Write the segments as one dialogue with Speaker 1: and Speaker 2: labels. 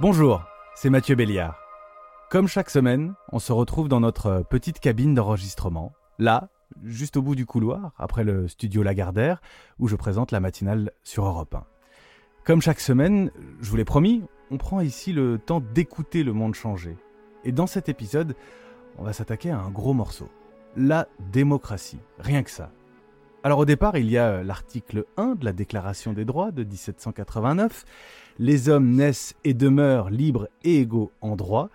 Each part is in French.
Speaker 1: Bonjour, c'est Mathieu Béliard. Comme chaque semaine, on se retrouve dans notre petite cabine d'enregistrement, là, juste au bout du couloir, après le studio Lagardère, où je présente la matinale sur Europe 1. Comme chaque semaine, je vous l'ai promis, on prend ici le temps d'écouter le monde changer. Et dans cet épisode, on va s'attaquer à un gros morceau. La démocratie. Rien que ça. Alors au départ, il y a l'article 1 de la Déclaration des droits de 1789. Les hommes naissent et demeurent libres et égaux en droit.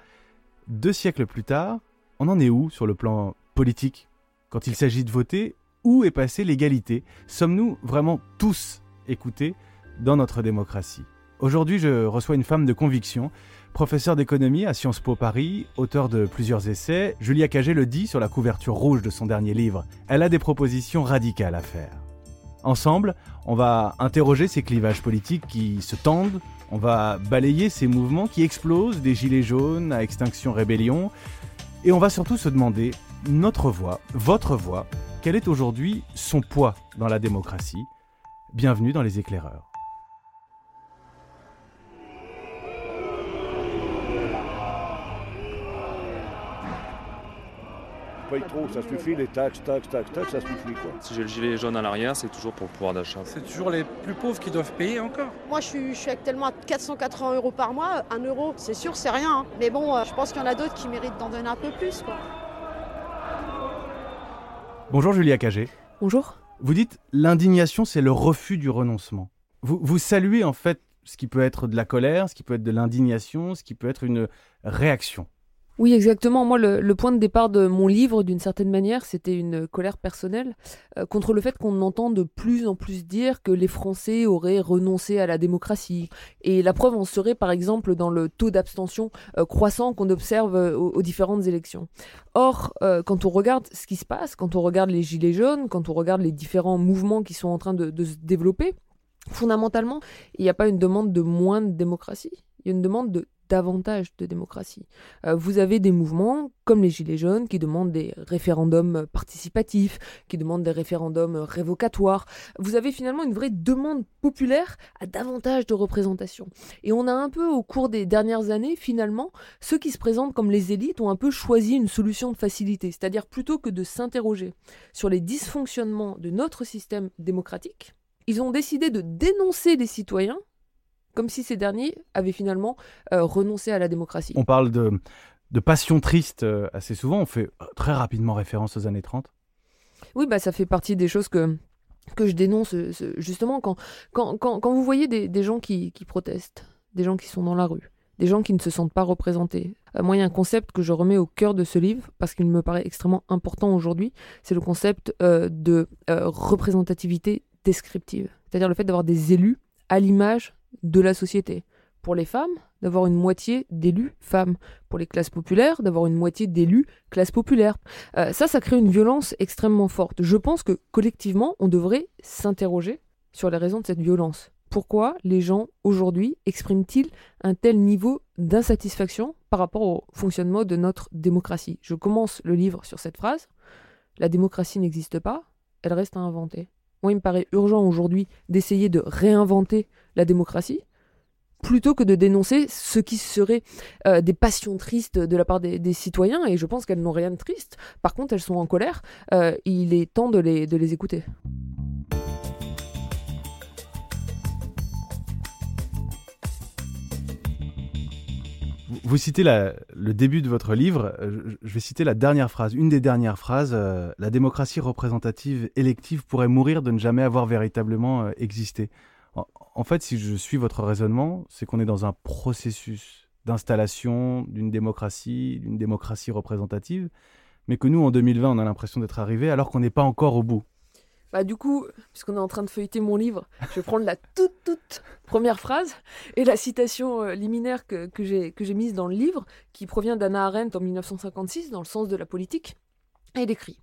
Speaker 1: Deux siècles plus tard, on en est où sur le plan politique Quand il s'agit de voter, où est passée l'égalité? Sommes-nous vraiment tous écoutés dans notre démocratie? Aujourd'hui, je reçois une femme de conviction, professeure d'économie à Sciences Po Paris, auteur de plusieurs essais. Julia Cagé le dit sur la couverture rouge de son dernier livre. Elle a des propositions radicales à faire. Ensemble, on va interroger ces clivages politiques qui se tendent, on va balayer ces mouvements qui explosent, des gilets jaunes à Extinction Rébellion, et on va surtout se demander, notre voix, votre voix, quel est aujourd'hui son poids dans la démocratie? Bienvenue dans les éclaireurs.
Speaker 2: Paye trop, ça suffit, les taxes, taxes, taxes, taxes, ça suffit quoi.
Speaker 3: Si j'ai le gilet jaune à l'arrière, c'est toujours pour le pouvoir d'achat.
Speaker 4: C'est toujours les plus pauvres qui doivent payer encore.
Speaker 5: Moi, je suis, je suis actuellement à 480 euros par mois. Un euro, c'est sûr, c'est rien. hein. Mais bon, euh, je pense qu'il y en a d'autres qui méritent d'en donner un peu plus. Quoi.
Speaker 1: Bonjour Julia Cagé.
Speaker 6: Bonjour.
Speaker 1: Vous dites l'indignation, c'est le refus du renoncement. Vous, vous saluez en fait ce qui peut être de la colère, ce qui peut être de l'indignation, ce qui peut être une réaction.
Speaker 6: Oui, exactement. Moi, le, point de départ de mon livre, d'une certaine manière, c'était une colère personnelle euh, contre le fait qu'on entend de plus en plus dire que les Français auraient renoncé à la démocratie. Et la preuve en serait, par exemple, dans le taux d'abstention euh, croissant qu'on observe euh, aux, différentes élections. Or, quand on regarde ce qui se passe, quand on regarde les gilets jaunes, quand on regarde les différents mouvements qui sont en train de, de se développer, fondamentalement, il n'y a pas une demande de moins de démocratie, il y a une demande de davantage de démocratie. Euh, vous avez des mouvements comme les Gilets jaunes qui demandent des référendums participatifs, qui demandent des référendums révocatoires. Vous avez finalement une vraie demande populaire à davantage de représentation. Et on a un peu au cours des dernières années, finalement, ceux qui se présentent comme les élites ont un peu choisi une solution de facilité, c'est-à-dire plutôt que de s'interroger sur les dysfonctionnements de notre système démocratique, ils ont décidé de dénoncer les citoyens comme si ces derniers avaient finalement euh, renoncé à la démocratie.
Speaker 1: On parle de, de passion triste euh, assez souvent, on fait euh, très rapidement référence aux années 30.
Speaker 6: Oui, bah, ça fait partie des choses que, que je dénonce ce- justement quand, quand, quand, quand vous voyez des, des gens qui, qui protestent, des gens qui sont dans la rue, des gens qui ne se sentent pas représentés. Moi, il y a un concept que je remets au cœur de ce livre parce qu'il me paraît extrêmement important aujourd'hui, c'est le concept euh, de euh, représentativité descriptive, c'est-à-dire le fait d'avoir des élus à l'image de la société. Pour les femmes, d'avoir une moitié d'élus femmes. Pour les classes populaires, d'avoir une moitié d'élus classe populaire. Euh, ça, ça crée une violence extrêmement forte. Je pense que collectivement, on devrait s'interroger sur les raisons de cette violence. Pourquoi les gens aujourd'hui expriment-ils un tel niveau d'insatisfaction par rapport au fonctionnement de notre démocratie? Je commence le livre sur cette phrase. La démocratie n'existe pas, elle reste à inventer. Moi, il me paraît urgent aujourd'hui d'essayer de réinventer la démocratie plutôt que de dénoncer ce qui serait euh, des passions tristes de la part des, citoyens, et je pense qu'elles n'ont rien de triste. Par contre, elles sont en colère. Euh, il est temps de les, de les écouter.
Speaker 1: Vous, citez le début de votre livre, euh, je, vais citer la dernière phrase, une des dernières phrases, la démocratie représentative élective pourrait mourir de ne jamais avoir véritablement existé. En, fait, si je suis votre raisonnement, c'est qu'on est dans un processus d'installation d'une démocratie, d'une démocratie représentative, mais que nous, en 2020, on a l'impression d'être arrivé alors qu'on n'est pas encore au bout.
Speaker 6: Bah, du coup, puisqu'on est en train de feuilleter mon livre, je vais prendre la toute, toute première phrase et la citation euh, liminaire que, que j'ai mise dans le livre, qui provient d'Anna Arendt en 1956, dans le sens de la politique. Elle écrit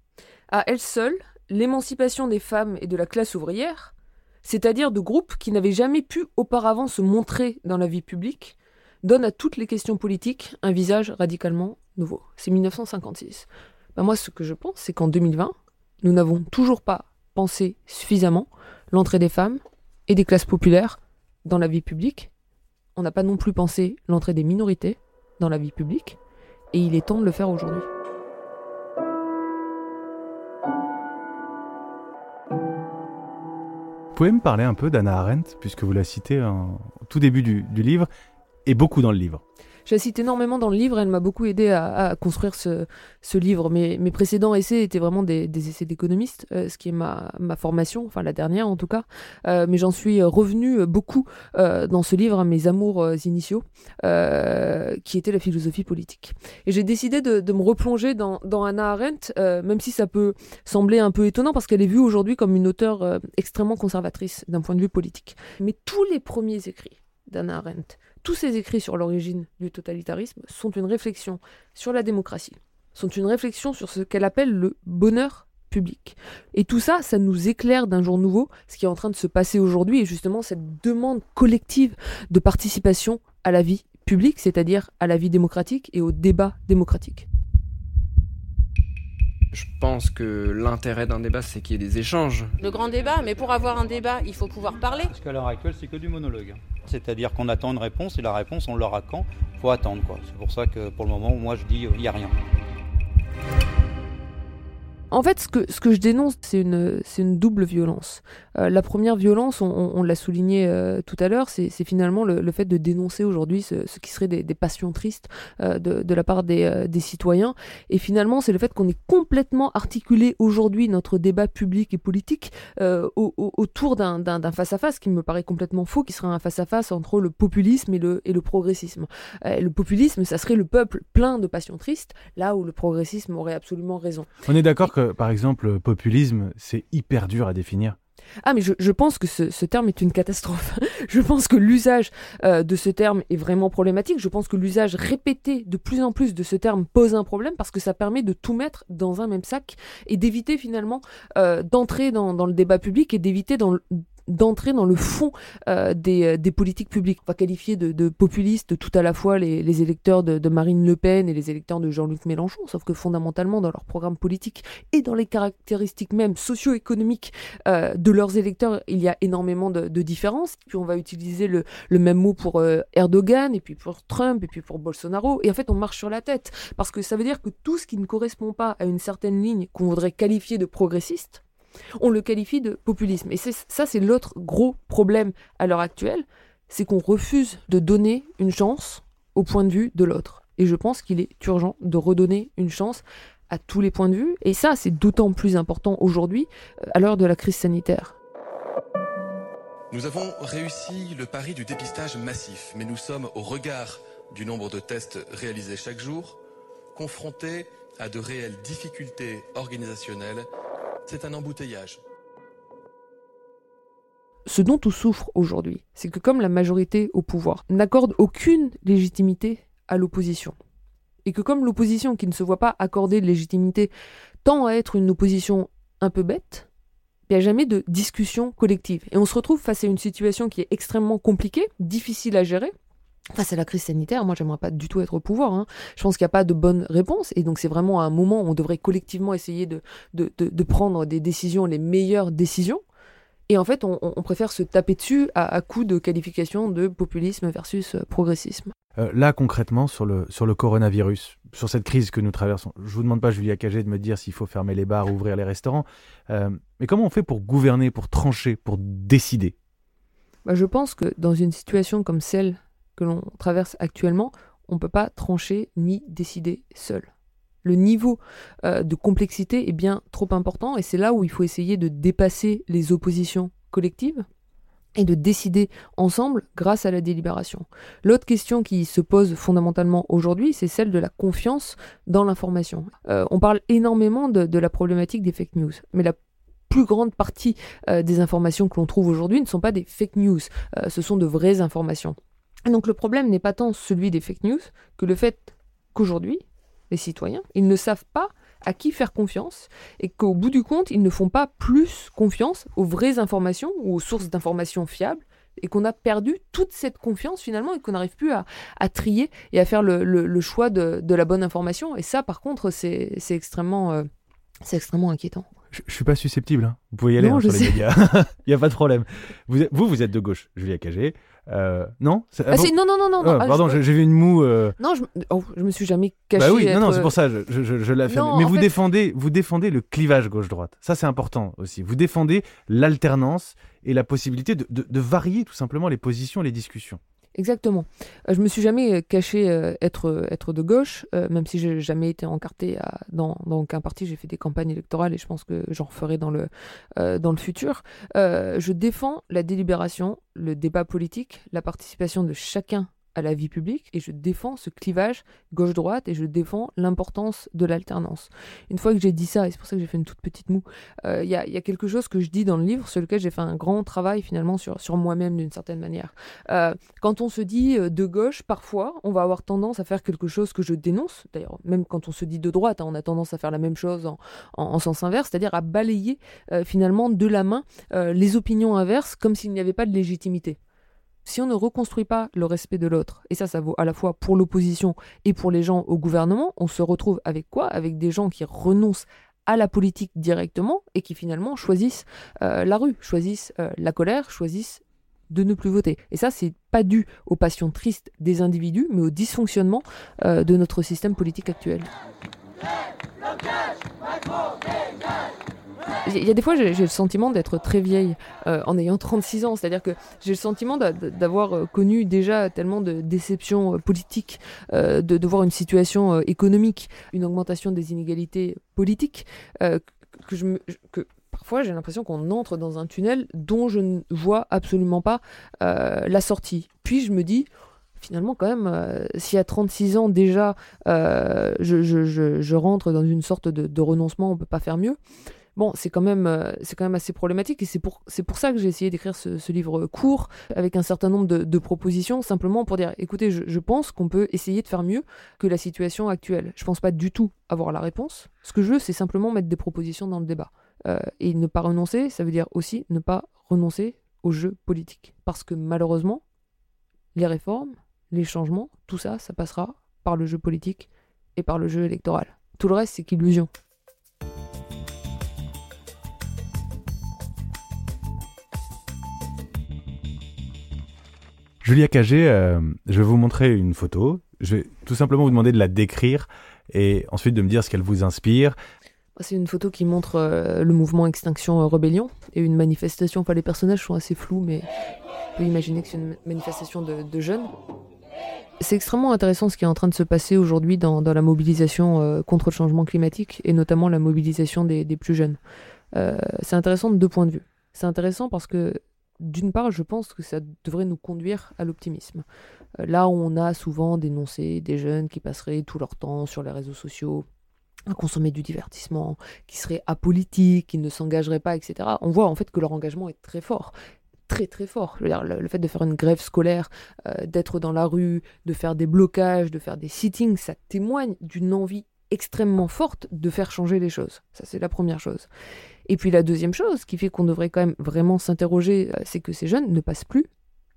Speaker 6: À elle seule, l'émancipation des femmes et de la classe ouvrière, c'est-à-dire de groupes qui n'avaient jamais pu auparavant se montrer dans la vie publique, donne à toutes les questions politiques un visage radicalement nouveau. C'est 1956. Bah, moi, ce que je pense, c'est qu'en 2020, nous n'avons toujours pas pensé suffisamment l'entrée des femmes et des classes populaires dans la vie publique on n'a pas non plus pensé l'entrée des minorités dans la vie publique, et il est temps de le faire aujourd'hui.
Speaker 1: Vous pouvez me parler un peu d'Anna Arendt, puisque vous la citez en- au tout début du, du livre, et beaucoup dans le livre?
Speaker 6: Je la cite énormément dans le livre, elle m'a beaucoup aidé à, construire ce, livre. Mes, précédents essais étaient vraiment des, essais d'économistes, euh, ce qui est ma, ma formation, enfin la dernière en tout cas. Euh, mais j'en suis revenu beaucoup euh, dans ce livre à mes amours initiaux, qui était la philosophie politique. Et j'ai décidé de, me replonger dans, dans Hannah Arendt, même si ça peut sembler un peu étonnant, parce qu'elle est vue aujourd'hui comme une auteure extrêmement conservatrice d'un point de vue politique. Mais tous les premiers écrits d'Hannah Arendt, tous ces écrits sur l'origine du totalitarisme sont une réflexion sur la démocratie, sont une réflexion sur ce qu'elle appelle le bonheur public. Et tout ça, ça nous éclaire d'un jour nouveau ce qui est en train de se passer aujourd'hui et justement cette demande collective de participation à la vie publique, c'est-à-dire à la vie démocratique et au débat démocratique.
Speaker 7: Je pense que l'intérêt d'un débat, c'est qu'il y ait des échanges.
Speaker 8: Le grand débat, mais pour avoir un débat, il faut pouvoir parler.
Speaker 9: Parce qu'à l'heure actuelle, c'est que du monologue. C'est-à-dire qu'on attend une réponse et la réponse, on l'aura quand? Faut attendre. quoi. C'est pour ça que pour le moment, moi, je dis il n'y a rien.
Speaker 6: En fait, ce que, ce que je dénonce, c'est une, double violence. Euh, la première violence, on, on- on l'a souligné euh, tout à l'heure, c'est, finalement le, le fait de dénoncer aujourd'hui ce, ce qui serait des, des passions tristes euh, de, de la part des, des citoyens. Et finalement, c'est le fait qu'on ait complètement articulé aujourd'hui notre débat public et politique au- au- autour d'un, face-à-face qui me paraît complètement faux, qui serait un face-à-face entre le populisme et le, et le progressisme. Le populisme, ça serait le peuple plein de passions tristes, là où le progressisme aurait absolument raison.
Speaker 1: On est d'accord que, par exemple, le populisme, c'est hyper dur à définir.
Speaker 6: Ah mais je, pense que ce, terme est une catastrophe. je pense que l'usage euh, de ce terme est vraiment problématique. Je pense que l'usage répété de plus en plus de ce terme pose un problème parce que ça permet de tout mettre dans un même sac et d'éviter finalement euh, d'entrer dans, dans le débat public et d'éviter dans le- d'entrer dans le fond euh, des, euh, des politiques publiques. On va qualifier de, populistes tout à la fois les, électeurs de, Marine Le Pen et les électeurs de Jean-Luc Mélenchon, sauf que fondamentalement dans leur programme politique et dans les caractéristiques même socio-économiques euh, de leurs électeurs, il y a énormément de, différences. Puis on va utiliser le, même mot pour Erdogan, et puis pour Trump, et puis pour Bolsonaro. Et en fait, on marche sur la tête. Parce que ça veut dire que tout ce qui ne correspond pas à une certaine ligne qu'on voudrait qualifier de progressiste, on le qualifie de populisme. Et ça, c'est l'autre gros problème à l'heure actuelle, c'est qu'on refuse de donner une chance au point de vue de l'autre. Et je pense qu'il est urgent de redonner une chance à tous les points de vue. Et ça, c'est d'autant plus important aujourd'hui, euh, à l'heure de la crise sanitaire.
Speaker 10: Nous avons réussi le pari du dépistage massif, mais nous sommes, au regard du nombre de tests réalisés chaque jour, confrontés à de réelles difficultés organisationnelles. C'est un embouteillage.
Speaker 6: Ce dont on souffre aujourd'hui, c'est que comme la majorité au pouvoir n'accorde aucune légitimité à l'opposition, et que comme l'opposition qui ne se voit pas accorder de légitimité tend à être une opposition un peu bête, il n'y a jamais de discussion collective. Et on se retrouve face à une situation qui est extrêmement compliquée, difficile à gérer. Face à la crise sanitaire, moi j'aimerais pas du tout être au pouvoir. hein. Je pense qu'il n'y a pas de bonne réponse. Et donc c'est vraiment un moment où on devrait collectivement essayer de, de, de- de prendre des décisions, les meilleures décisions. Et en fait, on, on préfère se taper dessus à, à coup de qualification de populisme versus euh, progressisme.
Speaker 1: Euh, là, concrètement, sur le, sur le coronavirus, sur cette crise que nous traversons, je vous demande pas, Julia Cagé, de me dire s'il faut fermer les bars, ouvrir les restaurants, euh, mais comment on fait pour gouverner, pour trancher, pour décider?
Speaker 6: Bah, je pense que dans une situation comme celle que l'on traverse actuellement, on ne peut pas trancher ni décider seul. Le niveau euh, de complexité est bien trop important et c'est là où il faut essayer de dépasser les oppositions collectives et de décider ensemble grâce à la délibération. L'autre question qui se pose fondamentalement aujourd'hui, c'est celle de la confiance dans l'information. Euh, on parle énormément de, la problématique des fake news, mais la plus grande partie euh, des informations que l'on trouve aujourd'hui ne sont pas des fake news, ce sont de vraies informations. Donc le problème n'est pas tant celui des fake news que le fait qu'aujourd'hui, les citoyens, ils ne savent pas à qui faire confiance et qu'au bout du compte, ils ne font pas plus confiance aux vraies informations ou aux sources d'informations fiables et qu'on a perdu toute cette confiance finalement et qu'on n'arrive plus à, à trier et à faire le, le- le choix de, de la bonne information. Et ça, par contre, c'est extrêmement, euh, c'est extrêmement inquiétant.
Speaker 1: Je, je suis pas susceptible. hein. Vous pouvez y aller
Speaker 6: Non,
Speaker 1: hein, sur les médias. Il y a pas de problème. Vous, vous, vous êtes de gauche, Julia Cagé. Euh, non C'est-
Speaker 6: Ah,
Speaker 1: bon
Speaker 6: non, non, non, non.
Speaker 1: Ah,
Speaker 6: ah,
Speaker 1: Pardon, j'ai vu une moue. euh,
Speaker 6: Non, je, oh, je me suis jamais caché.
Speaker 1: Bah oui, non, non, c'est pour ça, je, je, je, l'affirme. Mais vous
Speaker 6: fait-
Speaker 1: défendez, vous défendez le clivage gauche-droite. Ça, c'est important aussi. Vous défendez l'alternance et la possibilité de, de, de varier tout simplement les positions et les discussions.
Speaker 6: Exactement. Euh, je me suis jamais euh, caché euh, être, être de gauche, même si j'ai jamais été encarté dans, dans aucun parti. J'ai fait des campagnes électorales et je pense que j'en referai dans le, dans le futur. Je défends la délibération, le débat politique, la participation de chacun à la vie publique et je défends ce clivage gauche-droite et je défends l'importance de l'alternance. Une fois que j'ai dit ça, et c'est pour ça que j'ai fait une toute petite moue, euh, il y, a, quelque chose que je dis dans le livre sur lequel j'ai fait un grand travail finalement sur, sur moi-même d'une certaine manière. Euh, quand on se dit euh, de gauche, parfois, on va avoir tendance à faire quelque chose que je dénonce. D'ailleurs, même quand on se dit de droite, hein, on a tendance à faire la même chose en, en- en sens inverse, c'est-à-dire à balayer finalement de la main les opinions inverses comme s'il n'y avait pas de légitimité. Si on ne reconstruit pas le respect de l'autre, et ça, ça vaut à la fois pour l'opposition et pour les gens au gouvernement, on se retrouve avec quoi? Avec des gens qui renoncent à la politique directement et qui finalement choisissent euh, la rue, choisissent euh, la colère, choisissent de ne plus voter. Et ça, c'est pas dû aux passions tristes des individus, mais au dysfonctionnement euh, de notre système politique actuel. Il y a des fois, j'ai le sentiment d'être très vieille euh, en ayant 36 ans. C'est-à-dire que j'ai le sentiment d'a- d'avoir euh, connu déjà tellement de déceptions euh, politiques, de, voir une situation économique, une augmentation des inégalités politiques, que, parfois j'ai l'impression qu'on entre dans un tunnel dont je ne vois absolument pas la sortie. Puis je me dis, finalement, quand même, euh, si à 36 ans déjà, je, rentre dans une sorte de, de renoncement, on peut pas faire mieux. Bon, c'est quand même, euh, c'est quand même assez problématique et c'est pour, c'est pour ça que j'ai essayé d'écrire ce, livre court avec un certain nombre de, propositions, simplement pour dire, écoutez, je, je pense qu'on peut essayer de faire mieux que la situation actuelle. Je pense pas du tout avoir la réponse. Ce que je veux, c'est simplement mettre des propositions dans le débat. Euh, et ne pas renoncer, ça veut dire aussi ne pas renoncer au jeu politique. Parce que malheureusement, les réformes, les changements, tout ça, ça passera par le jeu politique et par le jeu électoral. Tout le reste, c'est qu'illusion.
Speaker 1: Julia Cagé, euh, je vais vous montrer une photo. Je vais tout simplement vous demander de la décrire et ensuite de me dire ce qu'elle vous inspire.
Speaker 6: C'est une photo qui montre euh, le mouvement Extinction euh, Rébellion et une manifestation. Enfin, les personnages sont assez flous, mais on peut imaginer que c'est une manifestation de, jeunes. C'est extrêmement intéressant ce qui est en train de se passer aujourd'hui dans, la mobilisation contre le changement climatique et notamment la mobilisation des, plus jeunes. C'est intéressant de deux points de vue. C'est intéressant parce que d'une part, je pense que ça devrait nous conduire à l'optimisme. Euh, là où on a souvent dénoncé des jeunes qui passeraient tout leur temps sur les réseaux sociaux à consommer du divertissement, qui seraient apolitiques, qui ne s'engageraient pas, etc. On voit en fait que leur engagement est très fort. Très très fort. Le fait de faire une grève scolaire, euh, d'être dans la rue, de faire des blocages, de faire des sittings, ça témoigne d'une envie extrêmement forte de faire changer les choses. Ça, c'est la première chose. Et puis la deuxième chose qui fait qu'on devrait quand même vraiment s'interroger, euh, c'est que ces jeunes ne passent plus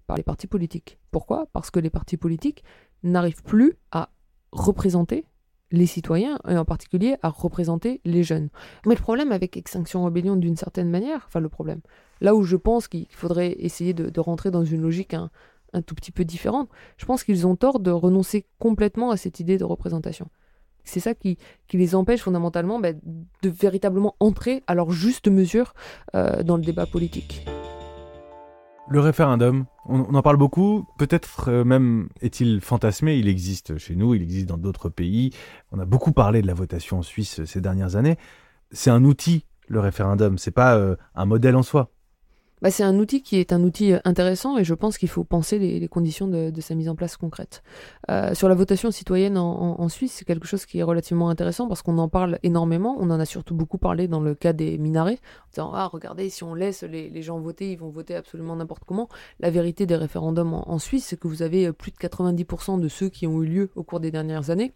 Speaker 6: par les partis politiques. Pourquoi? Parce que les partis politiques n'arrivent plus à représenter les citoyens et en particulier à représenter les jeunes. Mais le problème avec Extinction Rebellion d'une certaine manière, enfin le problème, là où je pense qu'il faudrait essayer de, rentrer dans une logique un, un tout petit peu différente, je pense qu'ils ont tort de renoncer complètement à cette idée de représentation. C'est ça qui, les empêche fondamentalement bah, de véritablement entrer à leur juste mesure euh, dans le débat politique.
Speaker 1: Le référendum, on, en parle beaucoup, peut-être euh, même est-il fantasmé, il existe chez nous, il existe dans d'autres pays. On a beaucoup parlé de la votation en Suisse ces dernières années. C'est un outil, le référendum, c'est pas euh, un modèle en soi.
Speaker 6: Bah, c'est un outil qui est un outil euh, intéressant et je pense qu'il faut penser les, conditions de, sa mise en place concrète. Euh, sur la votation citoyenne en, Suisse, c'est quelque chose qui est relativement intéressant parce qu'on en parle énormément. On en a surtout beaucoup parlé dans le cas des minarets, en disant Ah, regardez, si on laisse les, gens voter, ils vont voter absolument n'importe comment. La vérité des référendums en, en Suisse, c'est que vous avez plus de 90% de ceux qui ont eu lieu au cours des dernières années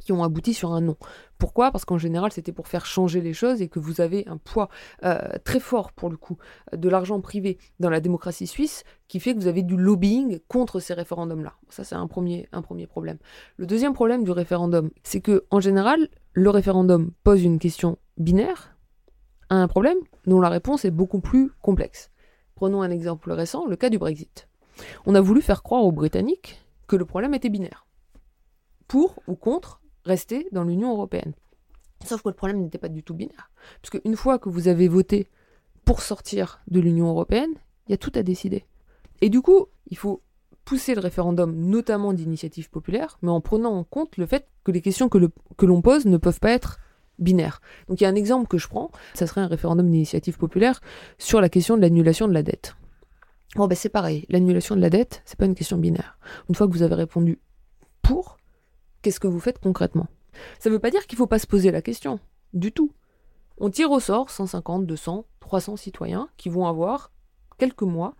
Speaker 6: qui ont abouti sur un non. Pourquoi? Parce qu'en général, c'était pour faire changer les choses et que vous avez un poids euh, très fort, pour le coup, de l'argent privé dans la démocratie suisse qui fait que vous avez du lobbying contre ces référendums-là. Ça, c'est un premier, un premier problème. Le deuxième problème du référendum, c'est que en général, le référendum pose une question binaire à un problème dont la réponse est beaucoup plus complexe. Prenons un exemple récent, le cas du Brexit. On a voulu faire croire aux Britanniques que le problème était binaire. Pour ou contre rester dans l'Union européenne. Sauf que le problème n'était pas du tout binaire. Parce qu'une fois que vous avez voté pour sortir de l'Union européenne, il y a tout à décider. Et du coup, il faut pousser le référendum, notamment d'initiative populaire, mais en prenant en compte le fait que les questions que, l'on pose ne peuvent pas être binaires. Donc il y a un exemple que je prends, ça serait un référendum d'initiative populaire sur la question de l'annulation de la dette. Bon ben c'est pareil, l'annulation de la dette, c'est pas une question binaire. Une fois que vous avez répondu pour, qu'est-ce que vous faites concrètement? Ça ne veut pas dire qu'il ne faut pas se poser la question, du tout. On tire au sort 150, 200, 300 citoyens qui vont avoir quelques mois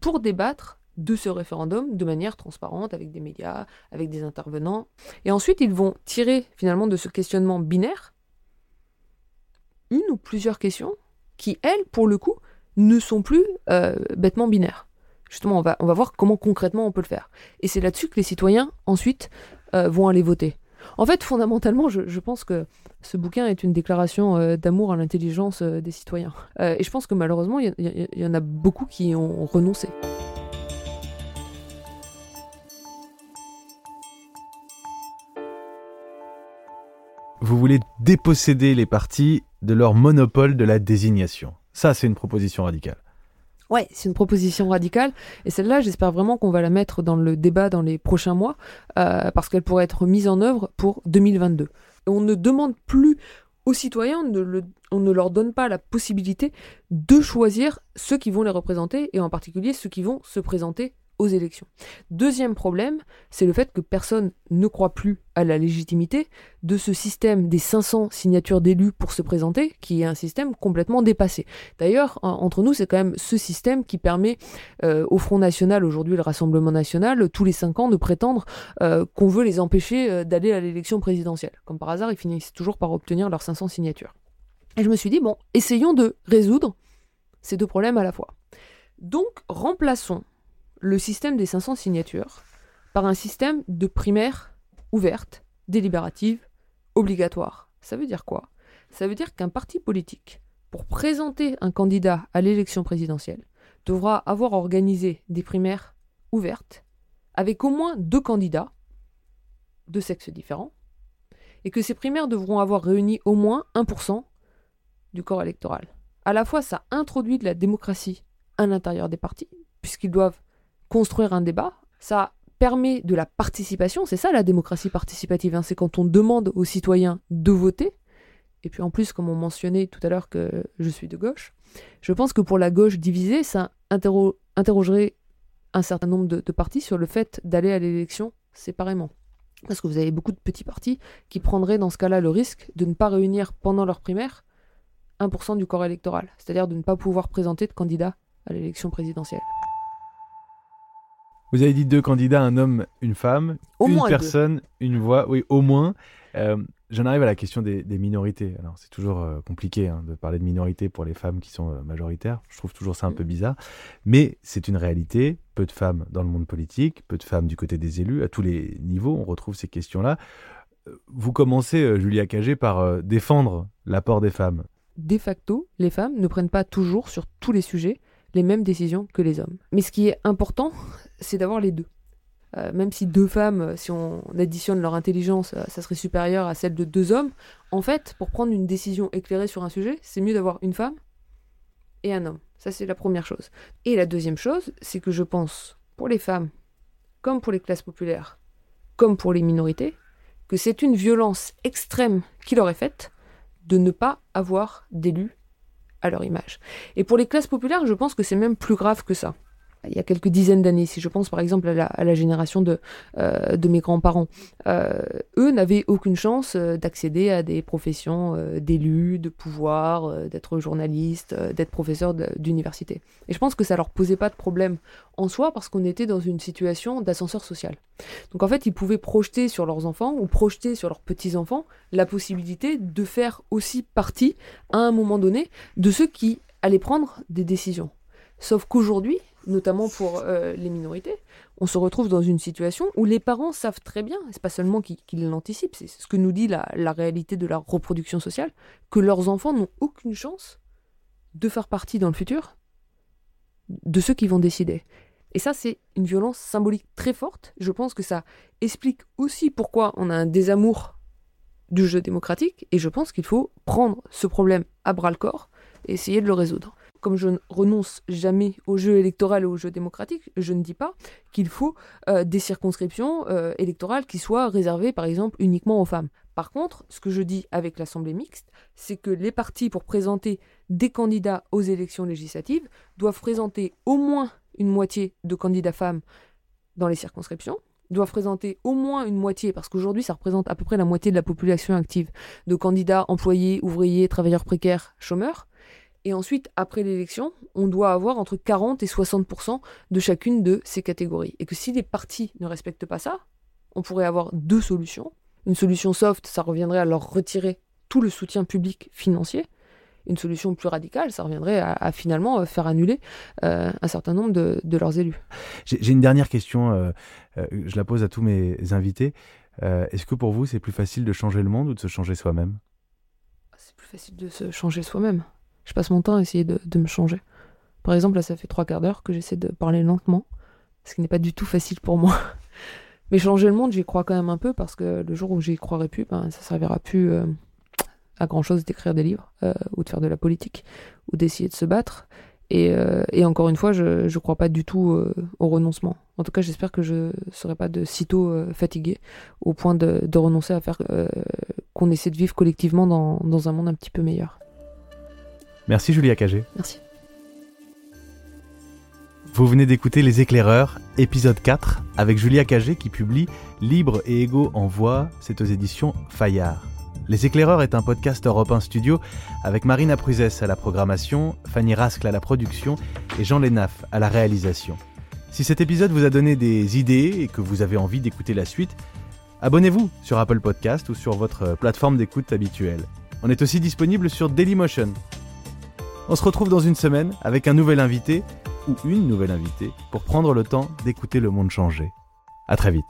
Speaker 6: pour débattre de ce référendum de manière transparente avec des médias, avec des intervenants. Et ensuite, ils vont tirer finalement de ce questionnement binaire une ou plusieurs questions qui, elles, pour le coup, ne sont plus euh, bêtement binaires. Justement, on va, on va voir comment concrètement on peut le faire. Et c'est là-dessus que les citoyens, ensuite, euh, vont aller voter. En fait, fondamentalement, je, pense que ce bouquin est une déclaration euh, d'amour à l'intelligence des citoyens. et je pense que malheureusement, il y, en a beaucoup qui ont renoncé.
Speaker 1: vous voulez déposséder les partis de leur monopole de la désignation. Ça, c'est une proposition radicale.
Speaker 6: Ouais, c'est une proposition radicale. Et celle-là, j'espère vraiment qu'on va la mettre dans le débat dans les prochains mois, euh, parce qu'elle pourrait être mise en œuvre pour 2022. on ne demande plus aux citoyens, on ne leur donne pas la possibilité de choisir ceux qui vont les représenter, et en particulier ceux qui vont se présenter aux élections. Deuxième problème, c'est le fait que personne ne croit plus à la légitimité de ce système des 500 signatures d'élus pour se présenter, qui est un système complètement dépassé. D'ailleurs, entre nous, c'est quand même ce système qui permet euh, au Front National, aujourd'hui le Rassemblement National, tous les 5 ans de prétendre euh, qu'on veut les empêcher euh, d'aller à l'élection présidentielle. Comme par hasard, ils finissent toujours par obtenir leurs 500 signatures. Et je me suis dit, bon, essayons de résoudre ces deux problèmes à la fois. Donc, remplaçons le système des 500 signatures par un système de primaire ouverte, délibérative, obligatoire. Ça veut dire quoi? Ça veut dire qu'un parti politique, pour présenter un candidat à l'élection présidentielle, devra avoir organisé des primaires ouvertes avec au moins deux candidats de sexes différents et que ces primaires devront avoir réuni au moins 1% du corps électoral. À la fois, ça introduit de la démocratie à l'intérieur des partis, puisqu'ils doivent construire un débat, ça permet de la participation, c'est ça la démocratie participative, hein. c'est quand on demande aux citoyens de voter, et puis en plus, comme on mentionnait tout à l'heure que je suis de gauche, je pense que pour la gauche divisée, ça interrogerait un certain nombre de, de partis sur le fait d'aller à l'élection séparément. Parce que vous avez beaucoup de petits partis qui prendraient dans ce cas-là le risque de ne pas réunir pendant leur primaire 1% du corps électoral, c'est-à-dire de ne pas pouvoir présenter de candidat à l'élection présidentielle.
Speaker 1: Vous avez dit deux candidats, un homme, une femme, une personne, une voix, oui, au moins. Euh, j'en arrive à la question des, minorités. Alors, c'est toujours euh, compliqué hein, de parler de minorités pour les femmes qui sont euh, majoritaires. Je trouve toujours ça un peu bizarre. Mais c'est une réalité. Peu de femmes dans le monde politique, peu de femmes du côté des élus. À tous les niveaux, on retrouve ces questions-là. Vous commencez, Julia Cagé, par défendre l'apport des femmes.
Speaker 6: De facto, les femmes ne prennent pas toujours sur tous les sujets les mêmes décisions que les hommes. Mais ce qui est important, c'est d'avoir les deux. Euh, même si deux femmes, euh, si on additionne leur intelligence, euh, ça serait supérieur à celle de deux hommes, en fait, pour prendre une décision éclairée sur un sujet, c'est mieux d'avoir une femme et un homme. Ça, c'est la première chose. Et la deuxième chose, c'est que je pense, pour les femmes, comme pour les classes populaires, comme pour les minorités, que c'est une violence extrême qui leur est faite de ne pas avoir d'élus à leur image. Et pour les classes populaires, je pense que c'est même plus grave que ça il y a quelques dizaines d'années, si je pense par exemple à la, génération de, euh, de mes grands-parents, euh, eux n'avaient aucune chance euh, d'accéder à des professions d'élus, de pouvoir, d'être journaliste, d'être professeur d'université. Et je pense que ça leur posait pas de problème en soi parce qu'on était dans une situation d'ascenseur social. Donc en fait, ils pouvaient projeter sur leurs enfants ou projeter sur leurs petits-enfants la possibilité de faire aussi partie, à un moment donné, de ceux qui allaient prendre des décisions. Sauf qu'aujourd'hui, notamment pour euh, les minorités, on se retrouve dans une situation où les parents savent très bien, c'est pas seulement qu'ils l'anticipent, c'est ce que nous dit la, réalité de la reproduction sociale, que leurs enfants n'ont aucune chance de faire partie dans le futur de ceux qui vont décider. Et ça, c'est une violence symbolique très forte. Je pense que ça explique aussi pourquoi on a un désamour du jeu démocratique, et je pense qu'il faut prendre ce problème à bras le corps et essayer de le résoudre. Comme je ne renonce jamais au jeu électoral et au jeu démocratique, je ne dis pas qu'il faut euh, des circonscriptions euh, électorales qui soient réservées, par exemple, uniquement aux femmes. Par contre, ce que je dis avec l'Assemblée mixte, c'est que les partis, pour présenter des candidats aux élections législatives, doivent présenter au moins une moitié de candidats femmes dans les circonscriptions, doivent présenter au moins une moitié, parce qu'aujourd'hui ça représente à peu près la moitié de la population active, de candidats employés, ouvriers, travailleurs précaires, chômeurs. Et ensuite, après l'élection, on doit avoir entre 40 et 60% de chacune de ces catégories. Et que si les partis ne respectent pas ça, on pourrait avoir deux solutions. Une solution soft, ça reviendrait à leur retirer tout le soutien public financier. Une solution plus radicale, ça reviendrait à, finalement euh, faire annuler euh, un certain nombre de, leurs élus.
Speaker 1: J'ai une dernière question, euh, je la pose à tous mes invités. Est-ce que pour vous, c'est plus facile de changer le monde ou de se changer soi-même?
Speaker 6: C'est plus facile de se changer soi-même. Je passe mon temps à essayer de, me changer. Par exemple, là, ça fait trois quarts d'heure que j'essaie de parler lentement, ce qui n'est pas du tout facile pour moi. Mais changer le monde, j'y crois quand même un peu parce que le jour où j'y croirai plus, ben, ça servira plus euh, à grand chose d'écrire des livres euh, ou de faire de la politique ou d'essayer de se battre. Et, euh, encore une fois, je ne crois pas du tout au renoncement. En tout cas, j'espère que je ne serai pas de sitôt fatigué au point de, renoncer à faire qu'on essaie de vivre collectivement dans un monde un petit peu meilleur.
Speaker 1: Merci Julia Cagé.
Speaker 6: Merci.
Speaker 1: Vous venez d'écouter Les Éclaireurs, épisode 4, avec Julia Cagé qui publie Libre et égaux en voix, c'est aux éditions Fayard. Les Éclaireurs est un podcast Europe 1 Studio avec Marina Pruzès à la programmation, Fanny Rascle à la production et Jean Lénaf à la réalisation. Si cet épisode vous a donné des idées et que vous avez envie d'écouter la suite, abonnez-vous sur Apple Podcast ou sur votre plateforme d'écoute habituelle. On est aussi disponible sur Dailymotion. On se retrouve dans une semaine avec un nouvel invité ou une nouvelle invitée pour prendre le temps d'écouter le monde changer. À très vite.